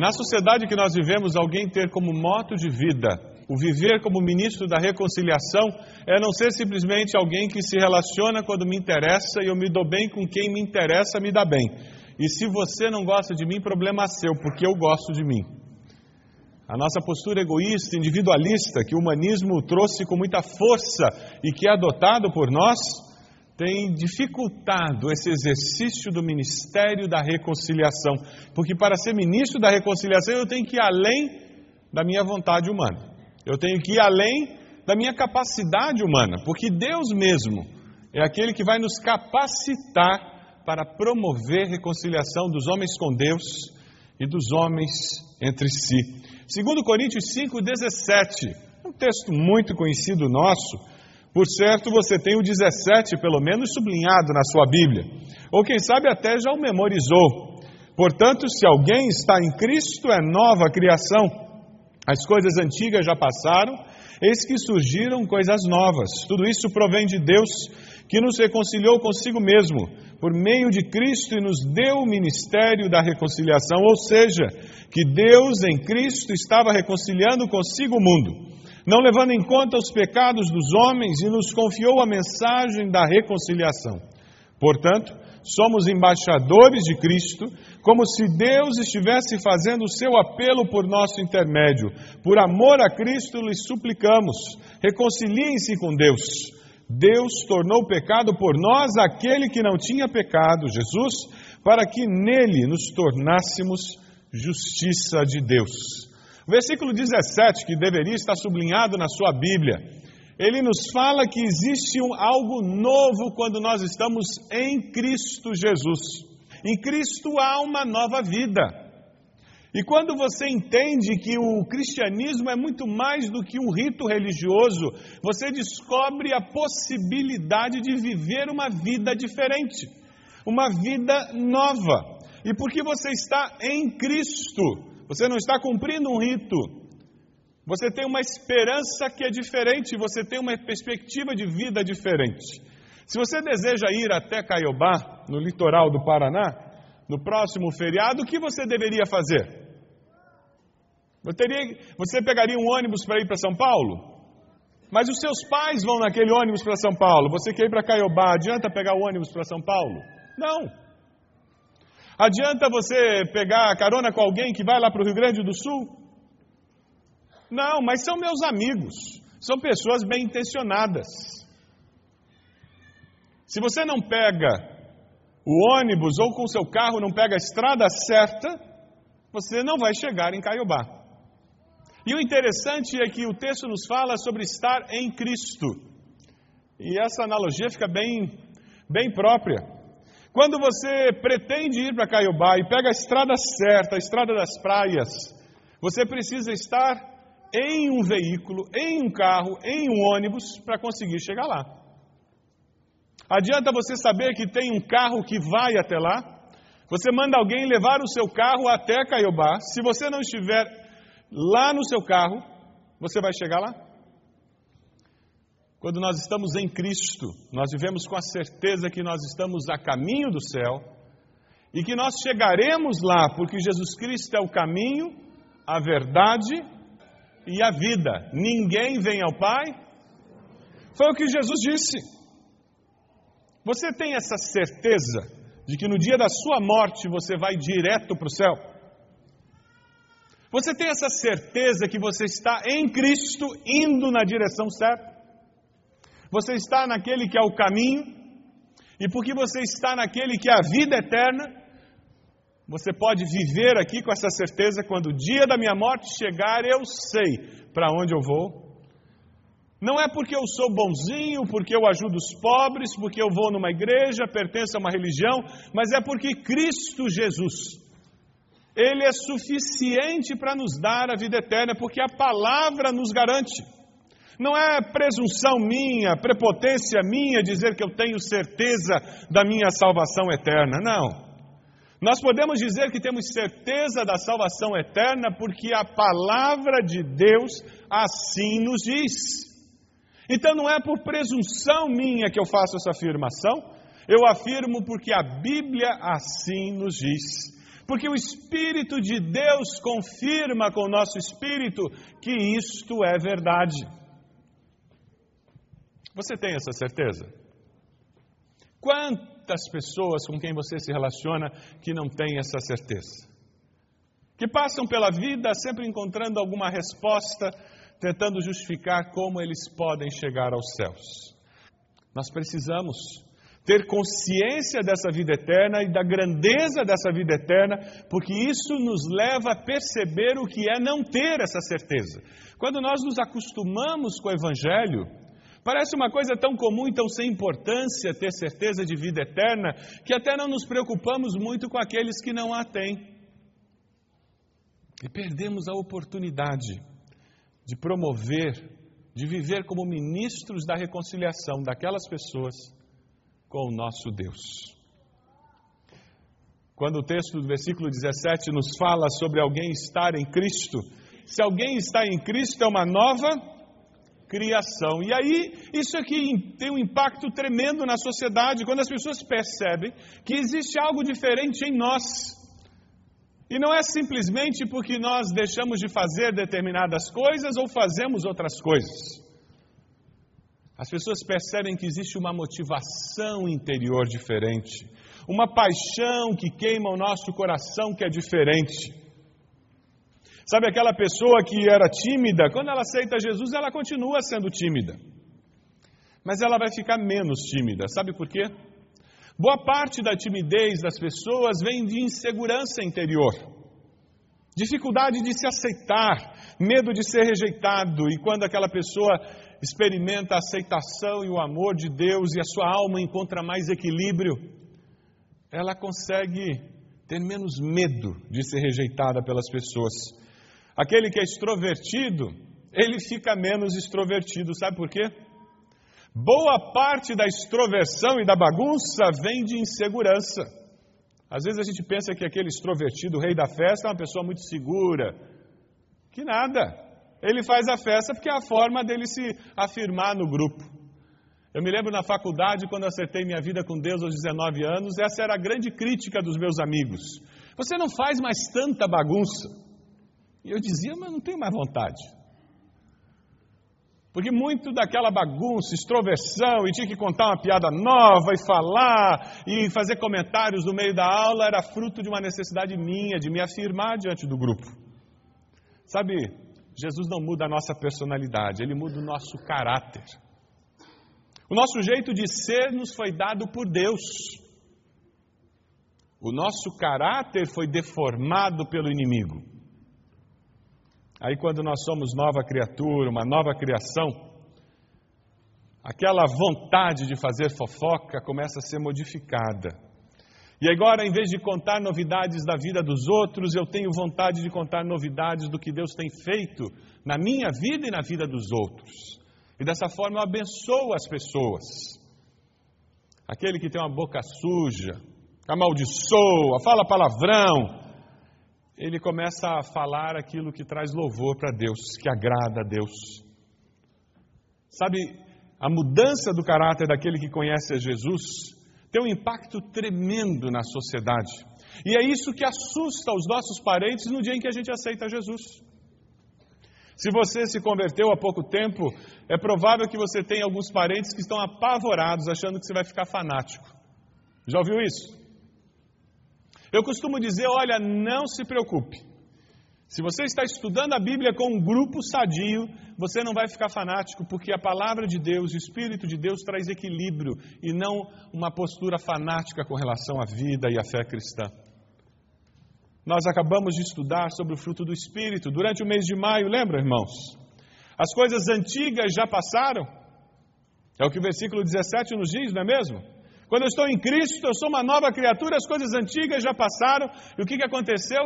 Na sociedade que nós vivemos, alguém ter como moto de vida o viver como ministro da reconciliação é não ser simplesmente alguém que se relaciona quando me interessa e eu me dou bem com quem me interessa, me dá bem. E se você não gosta de mim, problema seu, porque eu gosto de mim. A nossa postura egoísta, individualista, que o humanismo trouxe com muita força e que é adotado por nós, tem dificultado esse exercício do ministério da reconciliação, porque para ser ministro da reconciliação eu tenho que ir além da minha vontade humana, eu tenho que ir além da minha capacidade humana, porque Deus mesmo é aquele que vai nos capacitar para promover reconciliação dos homens com Deus e dos homens entre si. Segundo Coríntios 5:17, um texto muito conhecido nosso, por certo, você tem o 17, pelo menos, sublinhado na sua Bíblia. Ou quem sabe até já o memorizou. Portanto, se alguém está em Cristo, é nova criação. As coisas antigas já passaram, eis que surgiram coisas novas. Tudo isso provém de Deus, que nos reconciliou consigo mesmo, por meio de Cristo e nos deu o ministério da reconciliação. Ou seja, que Deus em Cristo estava reconciliando consigo o mundo não levando em conta os pecados dos homens, e nos confiou a mensagem da reconciliação. Portanto, somos embaixadores de Cristo, como se Deus estivesse fazendo o seu apelo por nosso intermédio. Por amor a Cristo, lhes suplicamos: reconciliem-se com Deus. Deus tornou pecado por nós aquele que não tinha pecado, Jesus, para que nele nos tornássemos justiça de Deus. O versículo 17, que deveria estar sublinhado na sua Bíblia, ele nos fala que existe um, algo novo quando nós estamos em Cristo Jesus. Em Cristo há uma nova vida. E quando você entende que o cristianismo é muito mais do que um rito religioso, você descobre a possibilidade de viver uma vida diferente, uma vida nova. E porque você está em Cristo, você não está cumprindo um rito. Você tem uma esperança que é diferente, você tem uma perspectiva de vida diferente. Se você deseja ir até Caiobá, no litoral do Paraná, no próximo feriado, o que você deveria fazer? Você, pegaria um ônibus para ir para São Paulo? Mas os seus pais vão naquele ônibus para São Paulo. Você quer ir para Caiobá, adianta pegar o ônibus para São Paulo? Não. Adianta você pegar carona com alguém que vai lá para o Rio Grande do Sul? Não, mas são meus amigos, são pessoas bem intencionadas. Se você não pega o ônibus ou com o seu carro não pega a estrada certa, você não vai chegar em Caiobá. E o interessante é que o texto nos fala sobre estar em Cristo. E essa analogia fica bem, bem própria. Quando você pretende ir para Caiobá e pega a estrada certa, a estrada das praias, você precisa estar em um veículo, em um carro, em um ônibus para conseguir chegar lá. Adianta você saber que tem um carro que vai até lá? Você manda alguém levar o seu carro até Caiobá. Se você não estiver lá no seu carro, você vai chegar lá? Quando nós estamos em Cristo, nós vivemos com a certeza que nós estamos a caminho do céu e que nós chegaremos lá, porque Jesus Cristo é o caminho, a verdade e a vida. Ninguém vem ao Pai. Foi o que Jesus disse. Você tem essa certeza de que no dia da sua morte você vai direto para o céu? Você tem essa certeza que você está em Cristo indo na direção certa? Você está naquele que é o caminho, e porque você está naquele que é a vida eterna, você pode viver aqui com essa certeza: quando o dia da minha morte chegar, eu sei para onde eu vou. Não é porque eu sou bonzinho, porque eu ajudo os pobres, porque eu vou numa igreja, pertenço a uma religião, mas é porque Cristo Jesus, Ele é suficiente para nos dar a vida eterna, porque a palavra nos garante. Não é presunção minha, prepotência minha dizer que eu tenho certeza da minha salvação eterna. Não. Nós podemos dizer que temos certeza da salvação eterna porque a palavra de Deus assim nos diz. Então não é por presunção minha que eu faço essa afirmação, eu afirmo porque a Bíblia assim nos diz. Porque o Espírito de Deus confirma com o nosso espírito que isto é verdade. Você tem essa certeza? Quantas pessoas com quem você se relaciona que não têm essa certeza? Que passam pela vida sempre encontrando alguma resposta, tentando justificar como eles podem chegar aos céus. Nós precisamos ter consciência dessa vida eterna e da grandeza dessa vida eterna, porque isso nos leva a perceber o que é não ter essa certeza. Quando nós nos acostumamos com o Evangelho, Parece uma coisa tão comum e tão sem importância ter certeza de vida eterna que até não nos preocupamos muito com aqueles que não a têm. E perdemos a oportunidade de promover, de viver como ministros da reconciliação daquelas pessoas com o nosso Deus. Quando o texto do versículo 17 nos fala sobre alguém estar em Cristo, se alguém está em Cristo é uma nova criação. E aí, isso aqui tem um impacto tremendo na sociedade, quando as pessoas percebem que existe algo diferente em nós. E não é simplesmente porque nós deixamos de fazer determinadas coisas ou fazemos outras coisas. As pessoas percebem que existe uma motivação interior diferente, uma paixão que queima o nosso coração que é diferente. Sabe aquela pessoa que era tímida, quando ela aceita Jesus, ela continua sendo tímida. Mas ela vai ficar menos tímida. Sabe por quê? Boa parte da timidez das pessoas vem de insegurança interior. Dificuldade de se aceitar, medo de ser rejeitado. E quando aquela pessoa experimenta a aceitação e o amor de Deus e a sua alma encontra mais equilíbrio, ela consegue ter menos medo de ser rejeitada pelas pessoas. Aquele que é extrovertido, ele fica menos extrovertido. Sabe por quê? Boa parte da extroversão e da bagunça vem de insegurança. Às vezes a gente pensa que aquele extrovertido, o rei da festa, é uma pessoa muito segura. Que nada. Ele faz a festa porque é a forma dele se afirmar no grupo. Eu me lembro na faculdade, quando acertei minha vida com Deus aos 19 anos, essa era a grande crítica dos meus amigos. Você não faz mais tanta bagunça. E eu dizia, mas não tenho mais vontade. Porque muito daquela bagunça, extroversão, e tinha que contar uma piada nova e falar e fazer comentários no meio da aula era fruto de uma necessidade minha de me afirmar diante do grupo. Sabe, Jesus não muda a nossa personalidade, ele muda o nosso caráter. O nosso jeito de ser nos foi dado por Deus. O nosso caráter foi deformado pelo inimigo. Aí, quando nós somos nova criatura, uma nova criação, aquela vontade de fazer fofoca começa a ser modificada. E agora, em vez de contar novidades da vida dos outros, eu tenho vontade de contar novidades do que Deus tem feito na minha vida e na vida dos outros. E dessa forma eu abençoo as pessoas. Aquele que tem uma boca suja, amaldiçoa, fala palavrão, ele começa a falar aquilo que traz louvor para Deus, que agrada a Deus. Sabe, a mudança do caráter daquele que conhece a Jesus tem um impacto tremendo na sociedade. E é isso que assusta os nossos parentes no dia em que a gente aceita Jesus. Se você se converteu há pouco tempo, é provável que você tenha alguns parentes que estão apavorados, achando que você vai ficar fanático. Já ouviu isso? Eu costumo dizer: olha, não se preocupe. Se você está estudando a Bíblia com um grupo sadio, você não vai ficar fanático, porque a palavra de Deus, o Espírito de Deus traz equilíbrio e não uma postura fanática com relação à vida e à fé cristã. Nós acabamos de estudar sobre o fruto do Espírito durante o mês de maio, lembra, irmãos? As coisas antigas já passaram. É o que o versículo 17 nos diz, não é mesmo? Quando eu estou em Cristo, eu sou uma nova criatura, as coisas antigas já passaram. E o que, que aconteceu?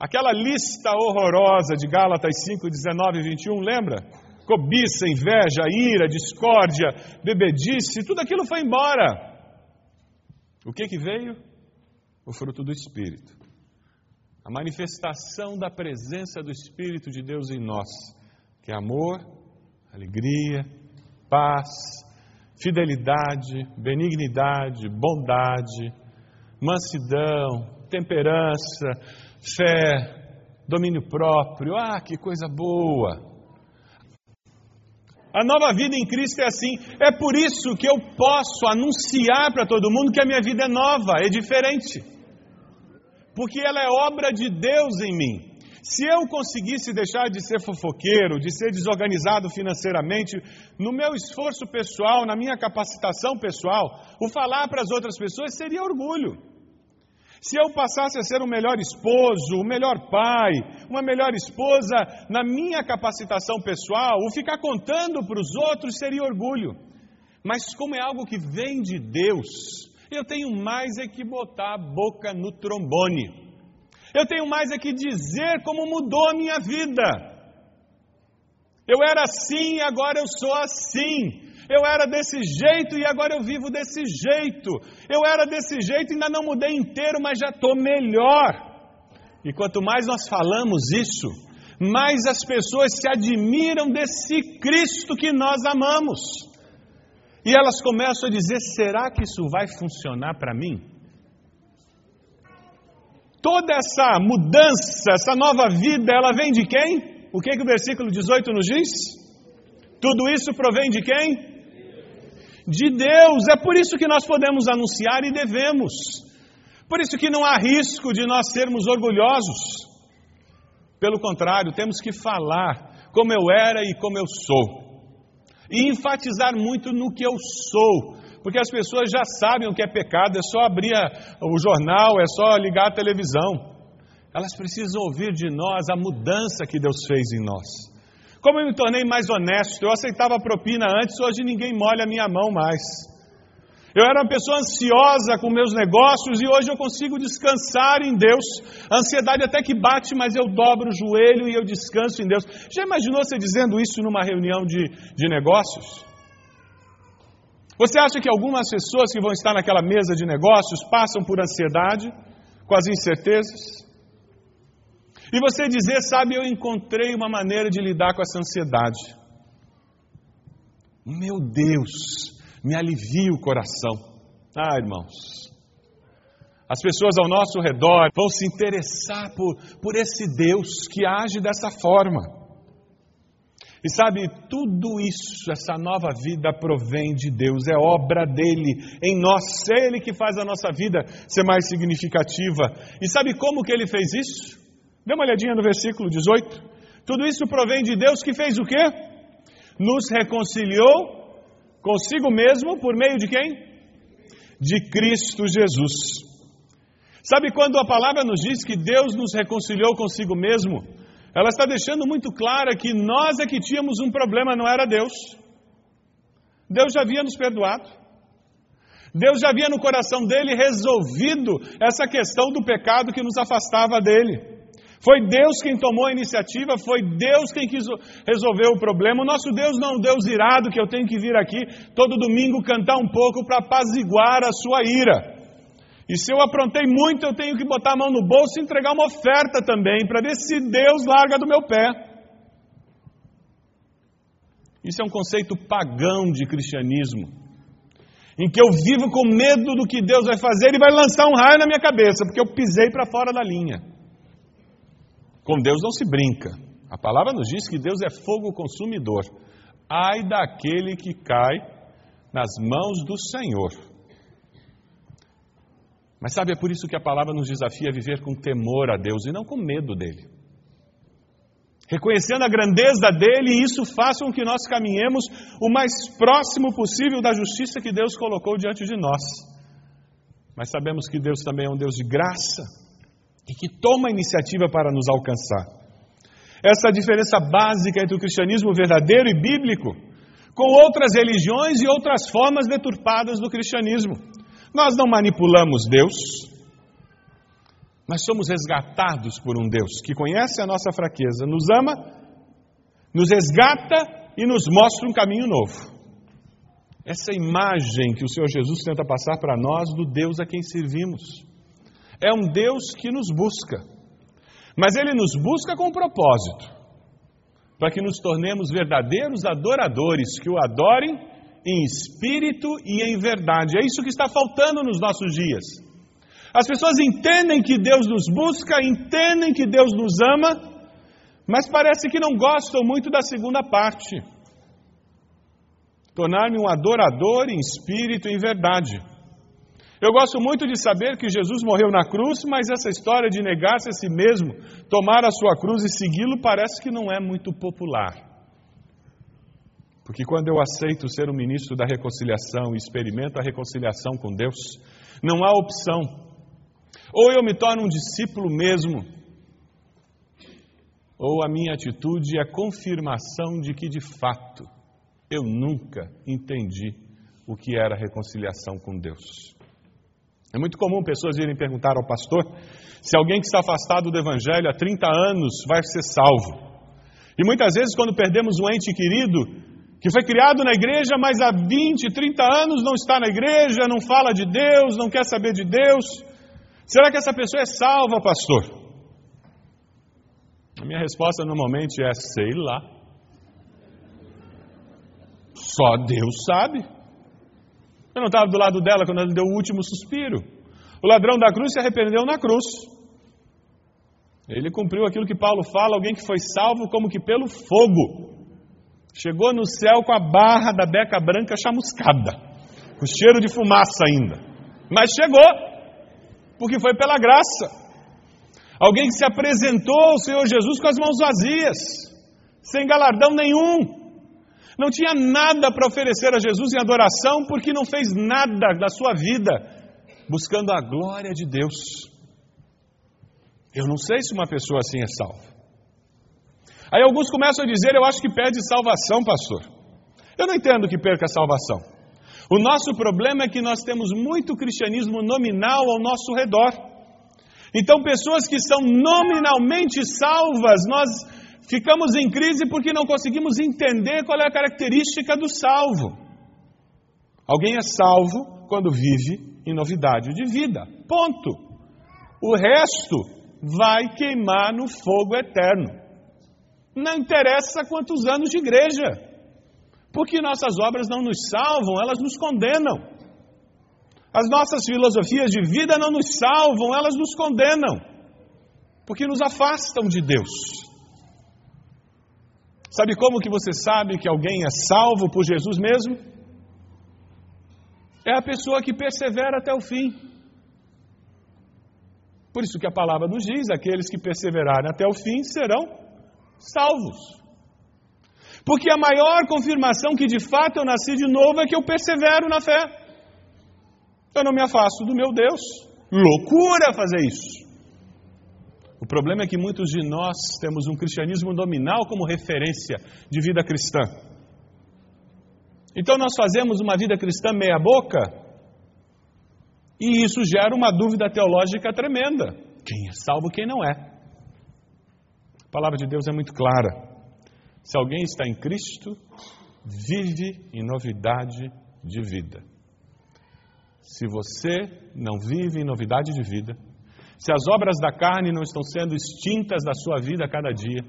Aquela lista horrorosa de Gálatas 5, 19 e 21, lembra? Cobiça, inveja, ira, discórdia, bebedice, tudo aquilo foi embora. O que, que veio? O fruto do Espírito. A manifestação da presença do Espírito de Deus em nós, que é amor, alegria, paz, fidelidade, benignidade, bondade, mansidão, temperança, fé, domínio próprio. Ah, que coisa boa! A nova vida em Cristo é assim. É por isso que eu posso anunciar para todo mundo que a minha vida é nova, é diferente. Porque ela é obra de Deus em mim. Se eu conseguisse deixar de ser fofoqueiro, de ser desorganizado financeiramente, no meu esforço pessoal, na minha capacitação pessoal, o falar para as outras pessoas seria orgulho. Se eu passasse a ser um melhor esposo, um melhor pai, uma melhor esposa, na minha capacitação pessoal, o ficar contando para os outros seria orgulho. Mas como é algo que vem de Deus, eu tenho mais é que botar a boca no trombone. Eu tenho mais é que dizer como mudou a minha vida. Eu era assim e agora eu sou assim. Eu era desse jeito e agora eu vivo desse jeito. Eu era desse jeito e ainda não mudei inteiro, mas já estou melhor. E quanto mais nós falamos isso, mais as pessoas se admiram desse Cristo que nós amamos. E elas começam a dizer: será que isso vai funcionar para mim? Toda essa mudança, essa nova vida, ela vem de quem? O que, que o versículo 18 nos diz? Tudo isso provém de quem? De Deus. É por isso que nós podemos anunciar e devemos. Por isso que não há risco de nós sermos orgulhosos. Pelo contrário, temos que falar como eu era e como eu sou. E enfatizar muito no que eu sou, porque as pessoas já sabem o que é pecado, é só abrir o jornal, é só ligar a televisão. Elas precisam ouvir de nós a mudança que Deus fez em nós. Como eu me tornei mais honesto, eu aceitava propina antes, hoje ninguém molha a minha mão mais. Eu era uma pessoa ansiosa com meus negócios e hoje eu consigo descansar em Deus. A ansiedade até que bate, mas eu dobro o joelho e eu descanso em Deus. Já imaginou você dizendo isso numa reunião de, de negócios? Você acha que algumas pessoas que vão estar naquela mesa de negócios passam por ansiedade, com as incertezas? E você dizer, sabe, eu encontrei uma maneira de lidar com essa ansiedade. Meu Deus, me alivia o coração. Ah, irmãos, as pessoas ao nosso redor vão se interessar por, por esse Deus que age dessa forma. E sabe, tudo isso, essa nova vida provém de Deus, é obra dele em nós, é ele que faz a nossa vida ser mais significativa. E sabe como que ele fez isso? Dê uma olhadinha no versículo 18. Tudo isso provém de Deus que fez o quê? Nos reconciliou consigo mesmo por meio de quem? De Cristo Jesus. Sabe quando a palavra nos diz que Deus nos reconciliou consigo mesmo? Ela está deixando muito clara que nós é que tínhamos um problema, não era Deus. Deus já havia nos perdoado. Deus já havia no coração dele resolvido essa questão do pecado que nos afastava dele. Foi Deus quem tomou a iniciativa, foi Deus quem quis resolver o problema. O nosso Deus não é um Deus irado que eu tenho que vir aqui todo domingo cantar um pouco para apaziguar a sua ira. E se eu aprontei muito, eu tenho que botar a mão no bolso e entregar uma oferta também, para ver se Deus larga do meu pé. Isso é um conceito pagão de cristianismo, em que eu vivo com medo do que Deus vai fazer e vai lançar um raio na minha cabeça, porque eu pisei para fora da linha. Com Deus não se brinca. A palavra nos diz que Deus é fogo consumidor. Ai daquele que cai nas mãos do Senhor. Mas sabe, é por isso que a palavra nos desafia a viver com temor a Deus e não com medo dele. Reconhecendo a grandeza dele, isso faça com que nós caminhemos o mais próximo possível da justiça que Deus colocou diante de nós. Mas sabemos que Deus também é um Deus de graça e que toma a iniciativa para nos alcançar. Essa diferença básica entre o cristianismo verdadeiro e bíblico com outras religiões e outras formas deturpadas do cristianismo. Nós não manipulamos Deus, nós somos resgatados por um Deus que conhece a nossa fraqueza, nos ama, nos resgata e nos mostra um caminho novo. Essa imagem que o Senhor Jesus tenta passar para nós do Deus a quem servimos. É um Deus que nos busca, mas Ele nos busca com um propósito, para que nos tornemos verdadeiros adoradores, que o adorem em espírito e em verdade. É isso que está faltando nos nossos dias. As pessoas entendem que Deus nos busca, entendem que Deus nos ama, mas parece que não gostam muito da segunda parte. Tornar-me um adorador em espírito e em verdade. Eu gosto muito de saber que Jesus morreu na cruz, mas essa história de negar-se a si mesmo, tomar a sua cruz e segui-lo, parece que não é muito popular. Porque quando eu aceito ser um ministro da reconciliação e experimento a reconciliação com Deus, não há opção. Ou eu me torno um discípulo mesmo, ou a minha atitude é confirmação de que de fato eu nunca entendi o que era reconciliação com Deus. É muito comum pessoas irem perguntar ao pastor se alguém que está afastado do Evangelho há 30 anos vai ser salvo. E muitas vezes, quando perdemos um ente querido, que foi criado na igreja, mas há 20, 30 anos não está na igreja, não fala de Deus, não quer saber de Deus. Será que essa pessoa é salva, pastor? A minha resposta normalmente é: sei lá. Só Deus sabe. Eu não estava do lado dela quando ela deu o último suspiro. O ladrão da cruz se arrependeu na cruz. Ele cumpriu aquilo que Paulo fala: alguém que foi salvo como que pelo fogo. Chegou no céu com a barra da beca branca chamuscada, com cheiro de fumaça ainda. Mas chegou, porque foi pela graça. Alguém que se apresentou ao Senhor Jesus com as mãos vazias, sem galardão nenhum. Não tinha nada para oferecer a Jesus em adoração, porque não fez nada da sua vida buscando a glória de Deus. Eu não sei se uma pessoa assim é salva. Aí alguns começam a dizer: Eu acho que perde salvação, pastor. Eu não entendo que perca a salvação. O nosso problema é que nós temos muito cristianismo nominal ao nosso redor. Então, pessoas que são nominalmente salvas, nós ficamos em crise porque não conseguimos entender qual é a característica do salvo. Alguém é salvo quando vive em novidade de vida. Ponto. O resto vai queimar no fogo eterno. Não interessa quantos anos de igreja, porque nossas obras não nos salvam, elas nos condenam. As nossas filosofias de vida não nos salvam, elas nos condenam, porque nos afastam de Deus. Sabe como que você sabe que alguém é salvo por Jesus mesmo? É a pessoa que persevera até o fim. Por isso que a palavra nos diz: aqueles que perseverarem até o fim serão salvos. Porque a maior confirmação que de fato eu nasci de novo é que eu persevero na fé. Eu não me afasto do meu Deus. Loucura fazer isso. O problema é que muitos de nós temos um cristianismo nominal como referência de vida cristã. Então nós fazemos uma vida cristã meia-boca e isso gera uma dúvida teológica tremenda. Quem é salvo, quem não é? Palavra de Deus é muito clara. Se alguém está em Cristo, vive em novidade de vida. Se você não vive em novidade de vida, se as obras da carne não estão sendo extintas da sua vida a cada dia,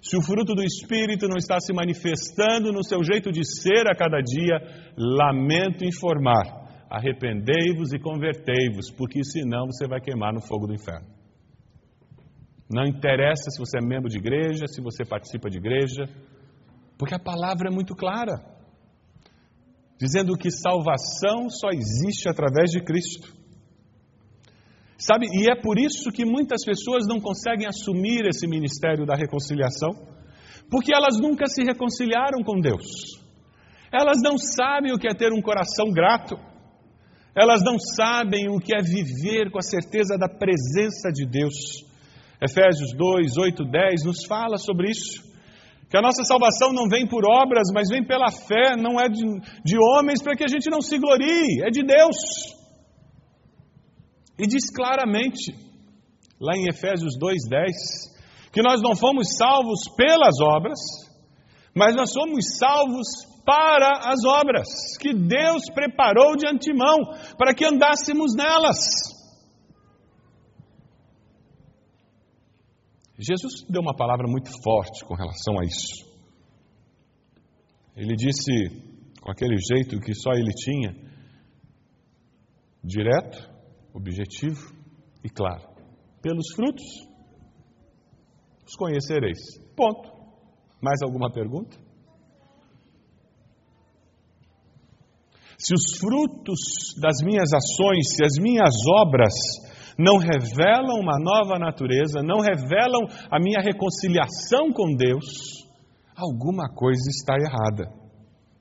se o fruto do Espírito não está se manifestando no seu jeito de ser a cada dia, lamento informar. Arrependei-vos e convertei-vos, porque senão você vai queimar no fogo do inferno. Não interessa se você é membro de igreja, se você participa de igreja, porque a palavra é muito clara, dizendo que salvação só existe através de Cristo. Sabe, e é por isso que muitas pessoas não conseguem assumir esse ministério da reconciliação, porque elas nunca se reconciliaram com Deus. Elas não sabem o que é ter um coração grato. Elas não sabem o que é viver com a certeza da presença de Deus. Efésios 2, 8, 10 nos fala sobre isso. Que a nossa salvação não vem por obras, mas vem pela fé, não é de, de homens para que a gente não se glorie, é de Deus. E diz claramente, lá em Efésios 2,10, que nós não fomos salvos pelas obras, mas nós somos salvos para as obras, que Deus preparou de antemão para que andássemos nelas. Jesus deu uma palavra muito forte com relação a isso. Ele disse, com aquele jeito que só ele tinha, direto, objetivo e claro. Pelos frutos os conhecereis. Ponto. Mais alguma pergunta? Se os frutos das minhas ações, se as minhas obras não revelam uma nova natureza, não revelam a minha reconciliação com Deus, alguma coisa está errada.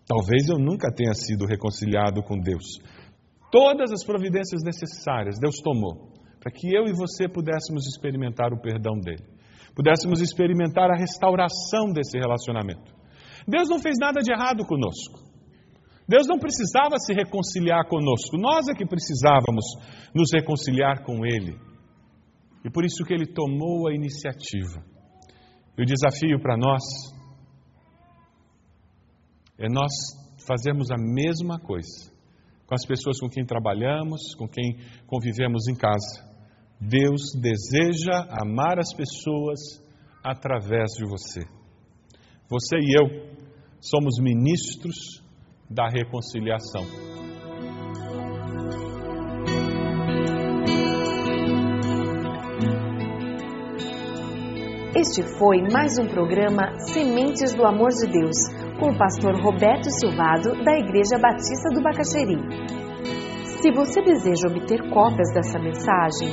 Talvez eu nunca tenha sido reconciliado com Deus. Todas as providências necessárias Deus tomou para que eu e você pudéssemos experimentar o perdão dele, pudéssemos experimentar a restauração desse relacionamento. Deus não fez nada de errado conosco. Deus não precisava se reconciliar conosco, nós é que precisávamos nos reconciliar com Ele. E por isso que Ele tomou a iniciativa. E o desafio para nós é nós fazermos a mesma coisa com as pessoas com quem trabalhamos, com quem convivemos em casa. Deus deseja amar as pessoas através de você. Você e eu somos ministros da reconciliação. Este foi mais um programa Sementes do Amor de Deus, com o pastor Roberto Silvado, da Igreja Batista do Bacaxeri. Se você deseja obter cópias dessa mensagem,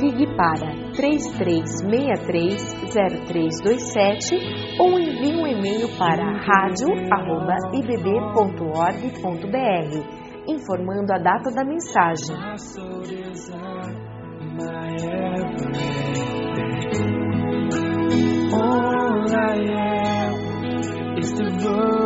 ligue para 33630327 ou envie um e-mail para radio@ibb.org.br informando a data da mensagem. All I is devoted